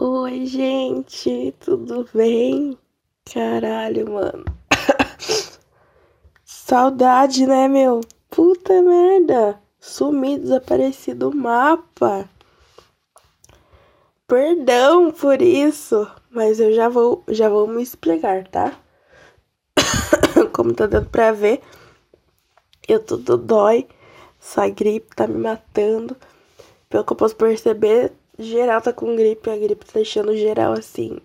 Oi, gente, tudo bem? Caralho, mano. Saudade, né, meu? Puta merda. Sumi, desapareci do mapa. Perdão por isso, mas eu já vou, já vou me explicar, tá? Como tá dando pra ver, eu tudo dói. Essa gripe tá me matando. Pelo que eu posso perceber, geral tá com gripe. A gripe tá deixando geral assim.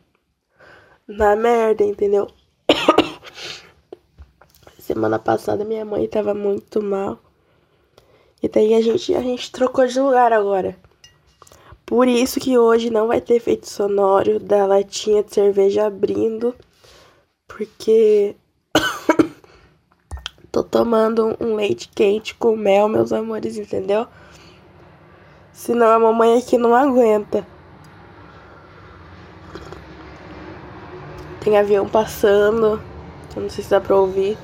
Na merda, entendeu? Semana passada minha mãe tava muito mal. E daí a gente, a gente trocou de lugar agora. Por isso que hoje não vai ter efeito sonoro da latinha de cerveja abrindo. Porque tô tomando um leite quente com mel, meus amores, entendeu? Senão a mamãe aqui não aguenta. Tem avião passando. Eu não sei se dá pra ouvir.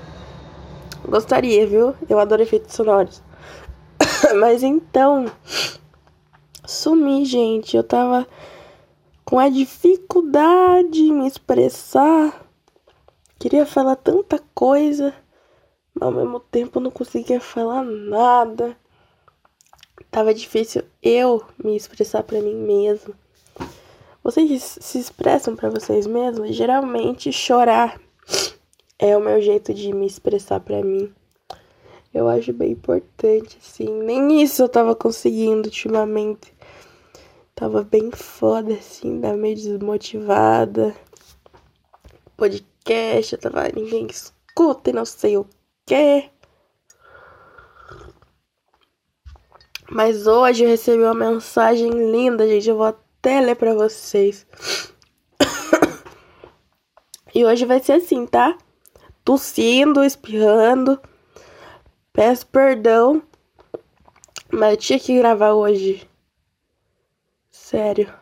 Gostaria, viu? Eu adoro efeitos sonoros. Mas então. Sumi, gente. Eu tava com a dificuldade em me expressar. Queria falar tanta coisa. Mas ao mesmo tempo não conseguia falar nada tava difícil eu me expressar para mim mesmo. Vocês se expressam para vocês mesmos? Geralmente chorar é o meu jeito de me expressar para mim. Eu acho bem importante, assim. Nem isso eu tava conseguindo ultimamente. Tava bem foda, assim, tava meio desmotivada. Podcast, eu tava. Ninguém escuta e não sei o que. Mas hoje eu recebi uma mensagem linda, gente. Eu vou até ler pra vocês. e hoje vai ser assim, tá? Tossindo, espirrando. Peço perdão. Mas eu tinha que gravar hoje. Sério.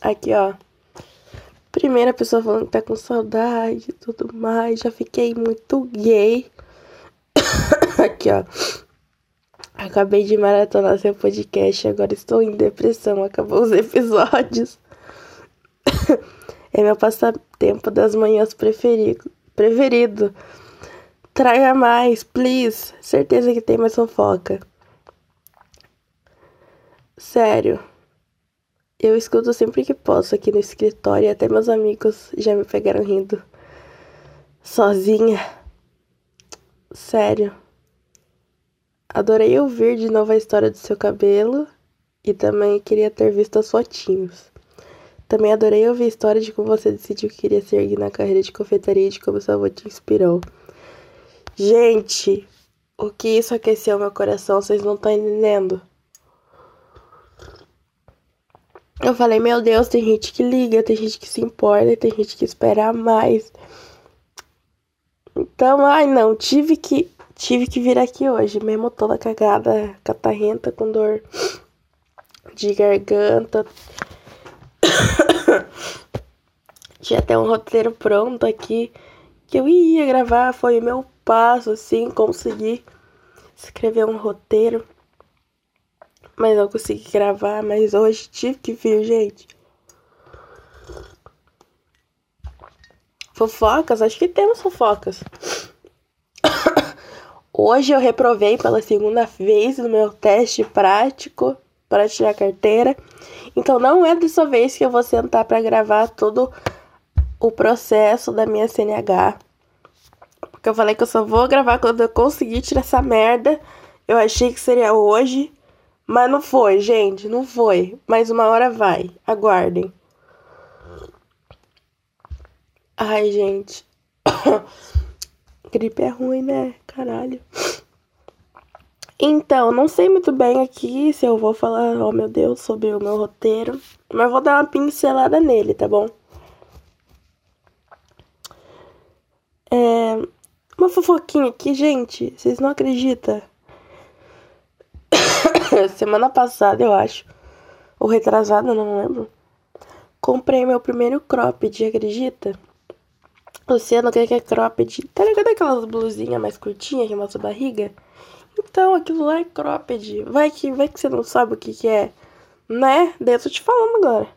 Aqui, ó. Primeira pessoa falando que tá com saudade e tudo mais. Já fiquei muito gay. Aqui, ó. Acabei de maratonar seu podcast, agora estou em depressão. Acabou os episódios. é meu passatempo das manhãs preferido. preferido. Traga mais, please. Certeza que tem mais fofoca. Sério. Eu escuto sempre que posso aqui no escritório e até meus amigos já me pegaram rindo. Sozinha. Sério. Adorei ouvir de novo a história do seu cabelo e também queria ter visto as fotinhos. Também adorei ouvir a história de como você decidiu que queria seguir na carreira de confeitaria e de como seu avô te inspirou. Gente, o que isso aqueceu meu coração, vocês não estão entendendo. Eu falei, meu Deus, tem gente que liga, tem gente que se importa, tem gente que espera mais. Então, ai não, tive que Tive que vir aqui hoje, mesmo toda cagada, catarrenta, com dor de garganta. Tinha até um roteiro pronto aqui que eu ia gravar. Foi o meu passo, assim, conseguir escrever um roteiro. Mas não consegui gravar, mas hoje tive que vir, gente. Fofocas? Acho que temos fofocas. Hoje eu reprovei pela segunda vez no meu teste prático para tirar carteira. Então não é dessa vez que eu vou sentar para gravar todo o processo da minha CNH. Porque eu falei que eu só vou gravar quando eu conseguir tirar essa merda. Eu achei que seria hoje, mas não foi, gente, não foi. Mas uma hora vai. Aguardem. Ai, gente. Gripe é ruim, né? Caralho. Então, não sei muito bem aqui se eu vou falar, oh meu Deus, sobre o meu roteiro. Mas vou dar uma pincelada nele, tá bom? É. Uma fofoquinha aqui, gente. Vocês não acreditam? Semana passada, eu acho. Ou retrasada, não lembro. Comprei meu primeiro cropped, acredita? Luciano quer que é cropped. Tá ligado aquelas blusinhas mais curtinhas que mostra a barriga? Então, aquilo lá é cropped. Vai que, vai que você não sabe o que, que é. Né? Daí eu tô te falando agora.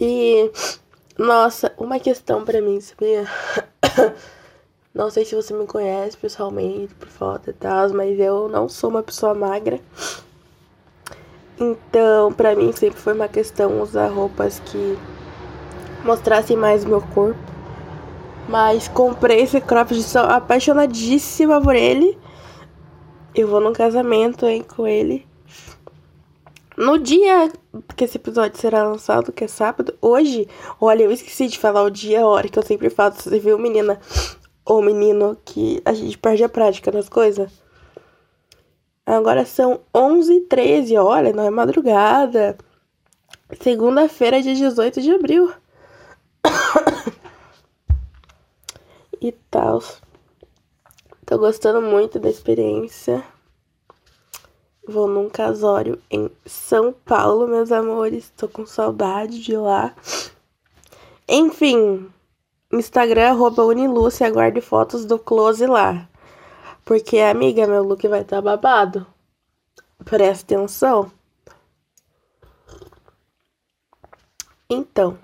E, nossa, uma questão pra mim, sabia? Não sei se você me conhece pessoalmente, por foto e tal, mas eu não sou uma pessoa magra. Então, pra mim sempre foi uma questão usar roupas que mostrassem mais meu corpo. Mas comprei esse cropped, sou apaixonadíssima por ele. Eu vou num casamento, hein, com ele. No dia que esse episódio será lançado, que é sábado, hoje, olha, eu esqueci de falar o dia, a hora que eu sempre faço. Você viu, menina ou menino, que a gente perde a prática das coisas? Agora são 11h13, olha, não é madrugada. Segunda-feira, dia 18 de abril. E tal. Tô gostando muito da experiência. Vou num casório em São Paulo, meus amores. Tô com saudade de lá. Enfim, Instagram, arroba Uniluce, aguarde fotos do close lá. Porque, amiga, meu look vai estar tá babado. Presta atenção. Então,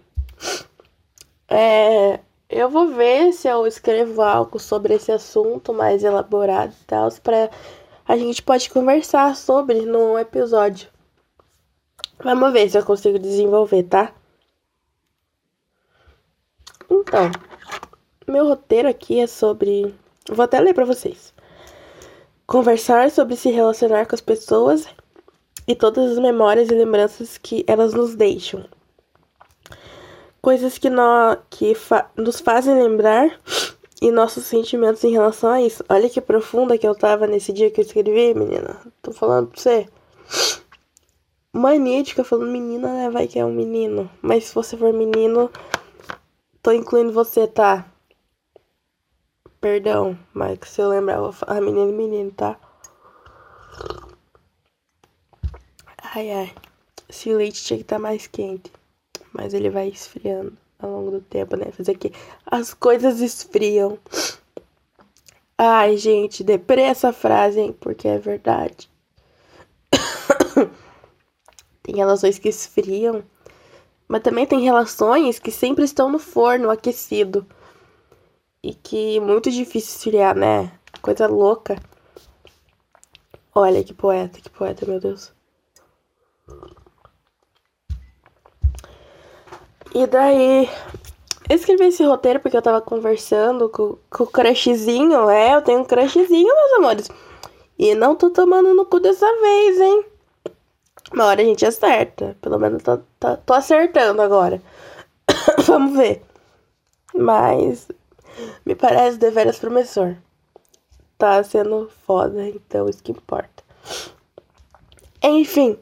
é, eu vou ver se eu escrevo algo sobre esse assunto mais elaborado e tal, para a gente pode conversar sobre no episódio. Vamos ver se eu consigo desenvolver, tá? Então, meu roteiro aqui é sobre. Vou até ler para vocês. Conversar sobre se relacionar com as pessoas e todas as memórias e lembranças que elas nos deixam. Coisas que, nós, que fa nos fazem lembrar e nossos sentimentos em relação a isso. Olha que profunda que eu tava nesse dia que eu escrevi, menina. Tô falando pra você. Ficar falando menina, né? Vai que é um menino. Mas se você for menino, tô incluindo você, tá? Perdão, mas se eu lembrar, eu vou falar menino e menino, tá? Ai, ai. Esse leite tinha que estar tá mais quente. Mas ele vai esfriando ao longo do tempo, né? Fazer que as coisas esfriam. Ai, gente, deprê essa frase, hein? Porque é verdade. tem relações que esfriam, mas também tem relações que sempre estão no forno aquecido. E que é muito difícil esfriar, né? Coisa louca. Olha que poeta, que poeta, meu Deus. E daí, eu escrevi esse roteiro porque eu tava conversando com, com o crushzinho. É, eu tenho um crushzinho, meus amores. E não tô tomando no cu dessa vez, hein? Uma hora a gente acerta. Pelo menos tô, tô, tô acertando agora. Vamos ver. Mas me parece deveras promissor. Tá sendo foda, então isso que importa. Enfim.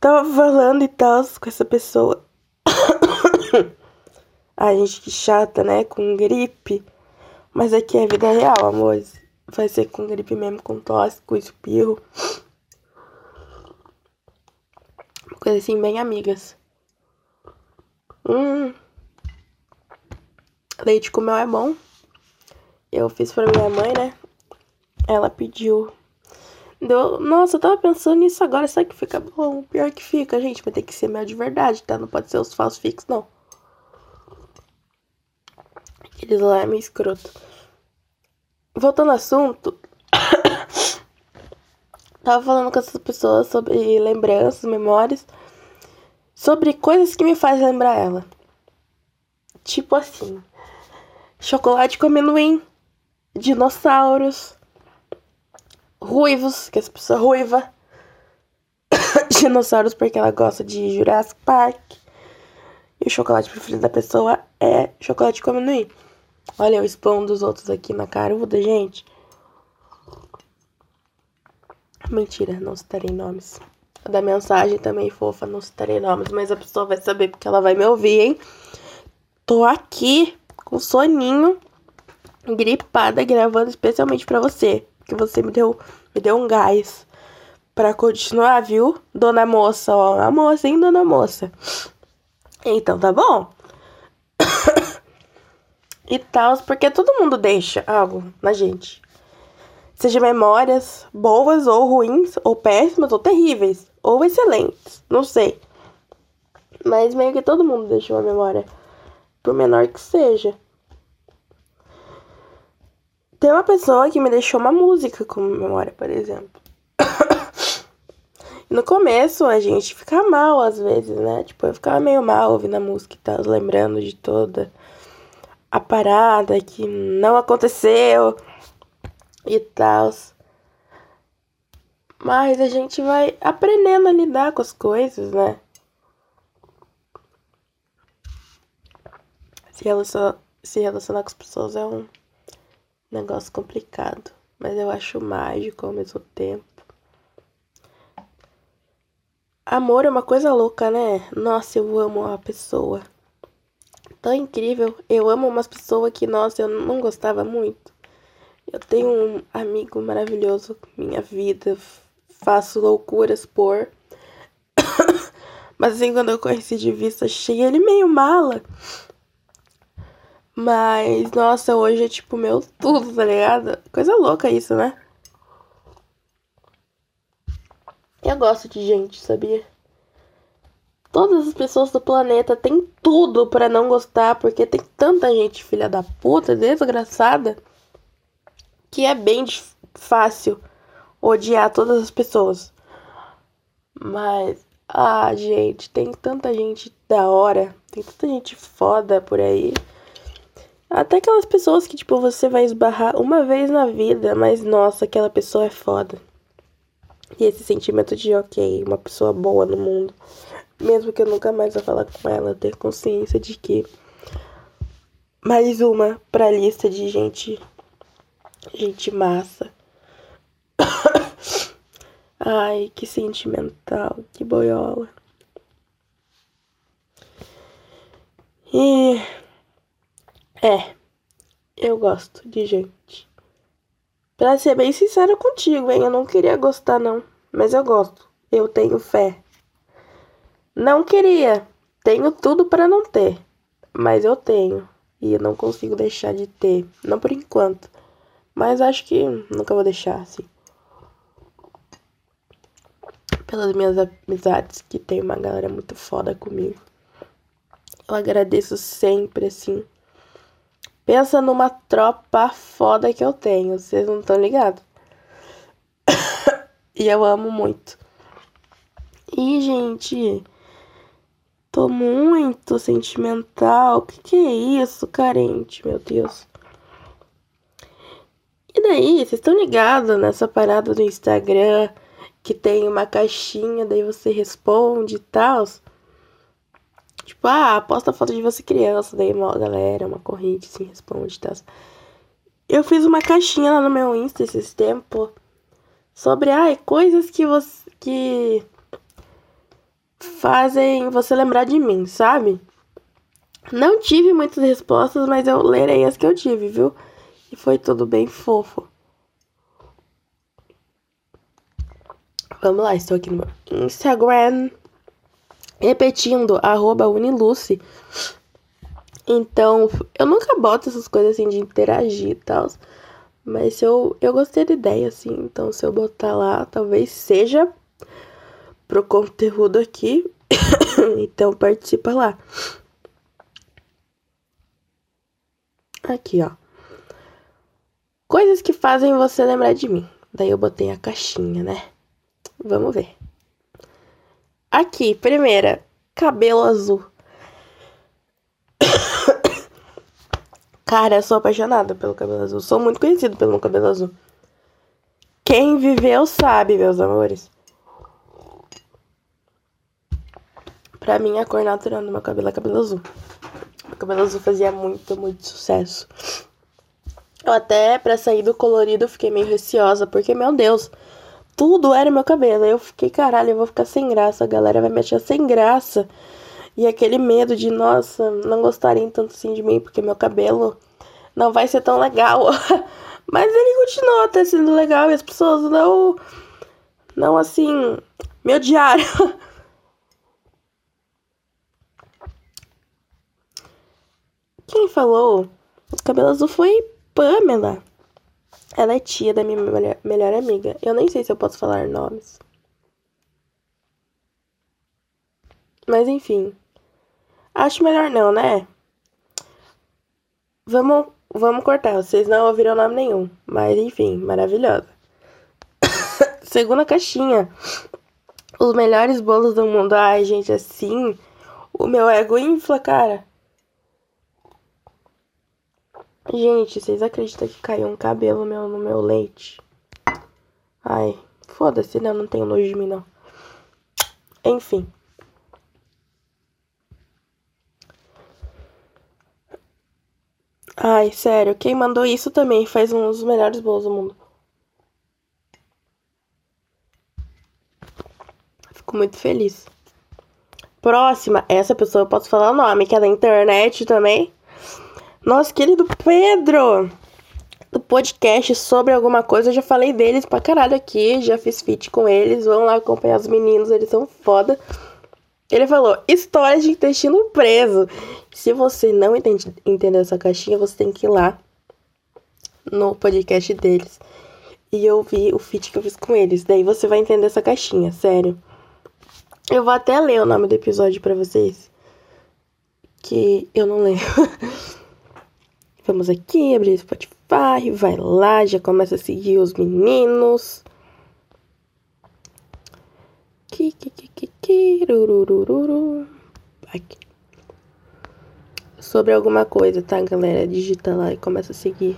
Tava falando e tal com essa pessoa. Ai, gente, que chata, né? Com gripe. Mas aqui é vida real, amores. Vai ser com gripe mesmo, com tosse, com espirro. Coisa assim, bem amigas. Hum. Leite com mel é bom. Eu fiz pra minha mãe, né? Ela pediu. Deu... Nossa, eu tava pensando nisso agora. Sabe que fica bom? Pior que fica, gente. Vai ter que ser mel de verdade, tá? Não pode ser os falsos não. Aqueles lá é meio escroto. Voltando ao assunto. Tava falando com essas pessoas sobre lembranças, memórias. Sobre coisas que me fazem lembrar ela. Tipo assim. Chocolate com amendoim. Dinossauros. Ruivos, que essa pessoa ruiva. Dinossauros porque ela gosta de Jurassic Park. E o chocolate preferido da pessoa é chocolate com amendoim. Olha, eu expondo os outros aqui na caruda, gente. Mentira, não citarei nomes. Da mensagem também fofa, não citarei nomes, mas a pessoa vai saber porque ela vai me ouvir, hein? Tô aqui com soninho, gripada, gravando especialmente para você, que você me deu, me deu um gás para continuar, viu? Dona moça, ó, a moça, hein, dona moça. Então tá bom? e tal, porque todo mundo deixa algo na gente. Seja memórias boas ou ruins, ou péssimas, ou terríveis, ou excelentes, não sei. Mas meio que todo mundo deixa uma memória, por menor que seja. Tem uma pessoa que me deixou uma música como memória, por exemplo. no começo a gente fica mal às vezes, né? Tipo, eu ficava meio mal ouvindo a música e tal, lembrando de toda a parada que não aconteceu e tal. Mas a gente vai aprendendo a lidar com as coisas, né? Se relacionar, se relacionar com as pessoas é um negócio complicado, mas eu acho mágico ao mesmo tempo. Amor é uma coisa louca, né? Nossa, eu amo uma pessoa. Tão incrível. Eu amo umas pessoas que, nossa, eu não gostava muito. Eu tenho um amigo maravilhoso, minha vida, faço loucuras por. Mas assim, quando eu conheci de vista, achei ele meio mala. Mas, nossa, hoje é tipo meu tudo, tá ligado? Coisa louca isso, né? Eu gosto de gente, sabia? Todas as pessoas do planeta têm tudo para não gostar, porque tem tanta gente filha da puta, desgraçada, que é bem fácil odiar todas as pessoas. Mas, ah, gente, tem tanta gente da hora, tem tanta gente foda por aí. Até aquelas pessoas que, tipo, você vai esbarrar uma vez na vida, mas nossa, aquela pessoa é foda. E esse sentimento de, ok, uma pessoa boa no mundo. Mesmo que eu nunca mais vá falar com ela, ter consciência de que. Mais uma pra lista de gente. Gente massa. Ai, que sentimental, que boiola. E é, eu gosto de gente. Pra ser bem sincera contigo, hein? Eu não queria gostar, não. Mas eu gosto. Eu tenho fé. Não queria. Tenho tudo para não ter. Mas eu tenho. E eu não consigo deixar de ter. Não por enquanto. Mas acho que nunca vou deixar, assim. Pelas minhas amizades, que tem uma galera muito foda comigo. Eu agradeço sempre, assim. Pensa numa tropa foda que eu tenho, vocês não estão ligados? e eu amo muito. E, gente, tô muito sentimental. Que que é isso, carente, meu Deus? E daí, vocês estão ligados nessa parada do Instagram que tem uma caixinha, daí você responde e tal? Tipo, ah, posta foto de você criança, daí uma galera, uma corrente, assim, responde e tal. Eu fiz uma caixinha lá no meu Insta esses tempos sobre, ai, coisas que você. que fazem você lembrar de mim, sabe? Não tive muitas respostas, mas eu lerei as que eu tive, viu? E foi tudo bem fofo. Vamos lá, estou aqui no meu Instagram repetindo, arroba Uniluce. Então, eu nunca boto essas coisas assim de interagir e tal. Mas eu, eu gostei da ideia, assim. Então, se eu botar lá, talvez seja pro conteúdo aqui. então, participa lá. Aqui, ó. Coisas que fazem você lembrar de mim. Daí eu botei a caixinha, né? Vamos ver. Aqui, primeira, cabelo azul. Cara, eu sou apaixonada pelo cabelo azul. Sou muito conhecido pelo meu cabelo azul. Quem viveu sabe, meus amores. Pra mim, a cor natural do meu cabelo é cabelo azul. Meu cabelo azul fazia muito, muito sucesso. Eu até, pra sair do colorido, fiquei meio receosa, porque, meu Deus, tudo era meu cabelo. Aí eu fiquei, caralho, eu vou ficar sem graça, a galera vai me achar sem graça. E aquele medo de, nossa, não gostarem tanto assim de mim, porque meu cabelo não vai ser tão legal. Mas ele continuou até sendo legal e as pessoas não. Não assim. Me odiaram. Quem falou? O cabelo azul foi Pamela. Ela é tia da minha melhor, amiga. Eu nem sei se eu posso falar nomes. Mas enfim. Acho melhor não, né? Vamos, vamos cortar. Vocês não ouviram nome nenhum. Mas enfim, maravilhosa. Segunda caixinha. Os melhores bolos do mundo. Ai, gente, assim. O meu ego infla, cara. Gente, vocês acreditam que caiu um cabelo meu no meu leite? Ai, foda-se, né? Eu não tenho nojo de mim, não. Enfim. Ai, sério, quem mandou isso também faz um dos melhores bolos do mundo. Fico muito feliz. Próxima, essa pessoa eu posso falar o nome, que é da internet também. Nosso querido Pedro, do podcast sobre alguma coisa. Eu já falei deles pra caralho aqui, já fiz feat com eles. Vão lá acompanhar os meninos, eles são foda. Ele falou: história de intestino preso. Se você não entende, entendeu essa caixinha, você tem que ir lá no podcast deles e ouvir o feat que eu fiz com eles. Daí você vai entender essa caixinha, sério. Eu vou até ler o nome do episódio para vocês. Que eu não lembro. Vamos aqui, abrir o Spotify, vai lá, já começa a seguir os meninos. Aqui. Sobre alguma coisa, tá, galera? Digita lá e começa a seguir.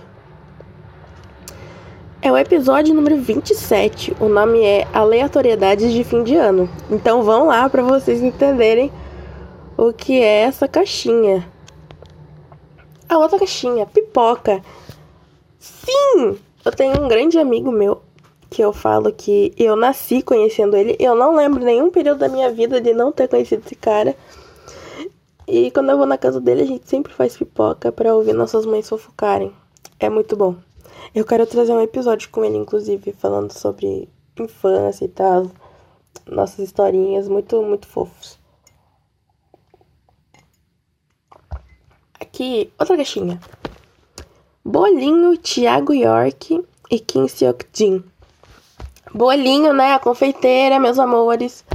É o episódio número 27. O nome é Aleatoriedades de Fim de Ano. Então vão lá para vocês entenderem o que é essa caixinha. A outra caixinha, pipoca. Sim! Eu tenho um grande amigo meu que eu falo que eu nasci conhecendo ele. Eu não lembro nenhum período da minha vida de não ter conhecido esse cara. E quando eu vou na casa dele, a gente sempre faz pipoca para ouvir nossas mães fofocarem. É muito bom. Eu quero trazer um episódio com ele, inclusive, falando sobre infância e tal. Nossas historinhas muito, muito fofos. Aqui, outra caixinha. Bolinho, Thiago York e Kim Seok Jin. Bolinho, né? A confeiteira, meus amores.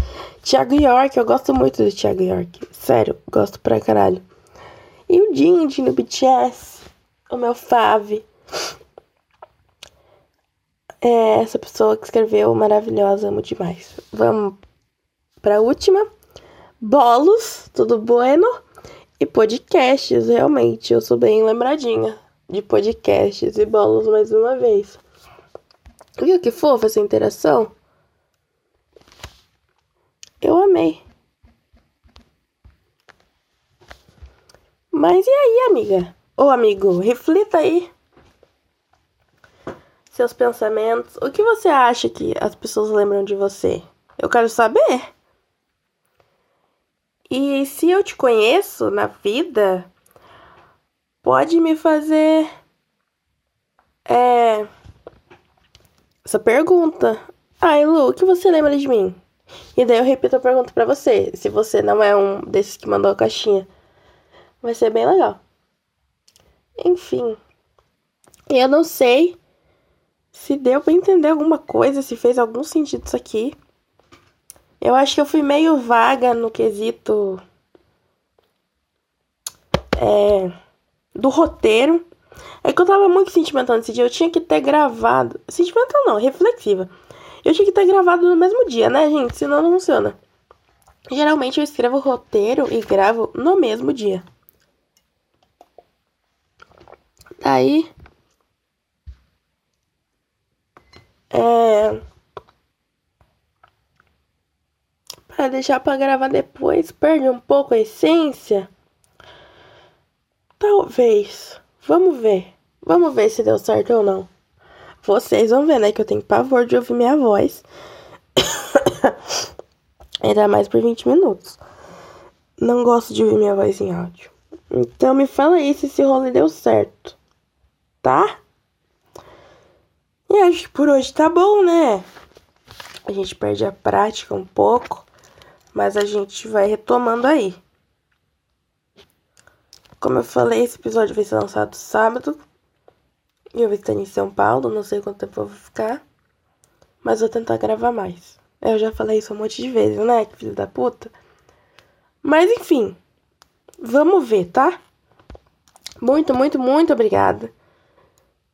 Thiago York, eu gosto muito do Thiago York. Sério, gosto pra caralho. E o Jindy no BTS, o meu fave. É essa pessoa que escreveu maravilhosa, amo demais. Vamos pra última. Bolos, tudo bueno. E podcasts, realmente, eu sou bem lembradinha de podcasts e bolos mais uma vez. Viu que fofa essa interação? Eu amei. Mas e aí, amiga? Ô amigo, reflita aí seus pensamentos. O que você acha que as pessoas lembram de você? Eu quero saber. E se eu te conheço na vida, pode me fazer é, essa pergunta. Ai, Lu, o que você lembra de mim? E daí eu repito a pergunta para você. Se você não é um desses que mandou a caixinha, vai ser bem legal. Enfim, eu não sei se deu para entender alguma coisa, se fez algum sentido isso aqui. Eu acho que eu fui meio vaga no quesito é, do roteiro. É que eu tava muito sentimental nesse dia. Eu tinha que ter gravado. Sentimental não, reflexiva. Eu tinha que ter gravado no mesmo dia, né, gente? Senão não funciona. Geralmente eu escrevo roteiro e gravo no mesmo dia. Daí. É. Para deixar para gravar depois, perde um pouco a essência? Talvez. Vamos ver. Vamos ver se deu certo ou não. Vocês vão ver, né? Que eu tenho pavor de ouvir minha voz. Ainda mais por 20 minutos. Não gosto de ouvir minha voz em áudio. Então me fala aí se esse rolê deu certo. Tá? E acho que por hoje tá bom, né? A gente perde a prática um pouco. Mas a gente vai retomando aí. Como eu falei, esse episódio vai ser lançado sábado. Eu vou estar em São Paulo, não sei quanto tempo eu vou ficar. Mas vou tentar gravar mais. Eu já falei isso um monte de vezes, né? Que filho da puta. Mas enfim. Vamos ver, tá? Muito, muito, muito obrigada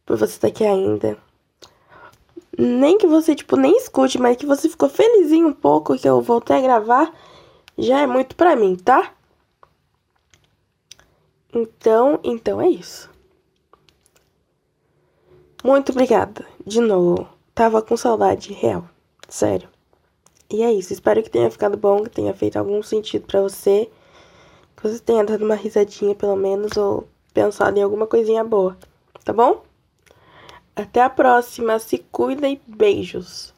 por você estar aqui ainda. Nem que você, tipo, nem escute, mas que você ficou felizinho um pouco que eu voltei a gravar, já é muito pra mim, tá? Então, então é isso. Muito obrigada. De novo. Tava com saudade real. Sério. E é isso. Espero que tenha ficado bom, que tenha feito algum sentido para você. Que você tenha dado uma risadinha, pelo menos, ou pensado em alguma coisinha boa. Tá bom? Até a próxima. Se cuida e beijos.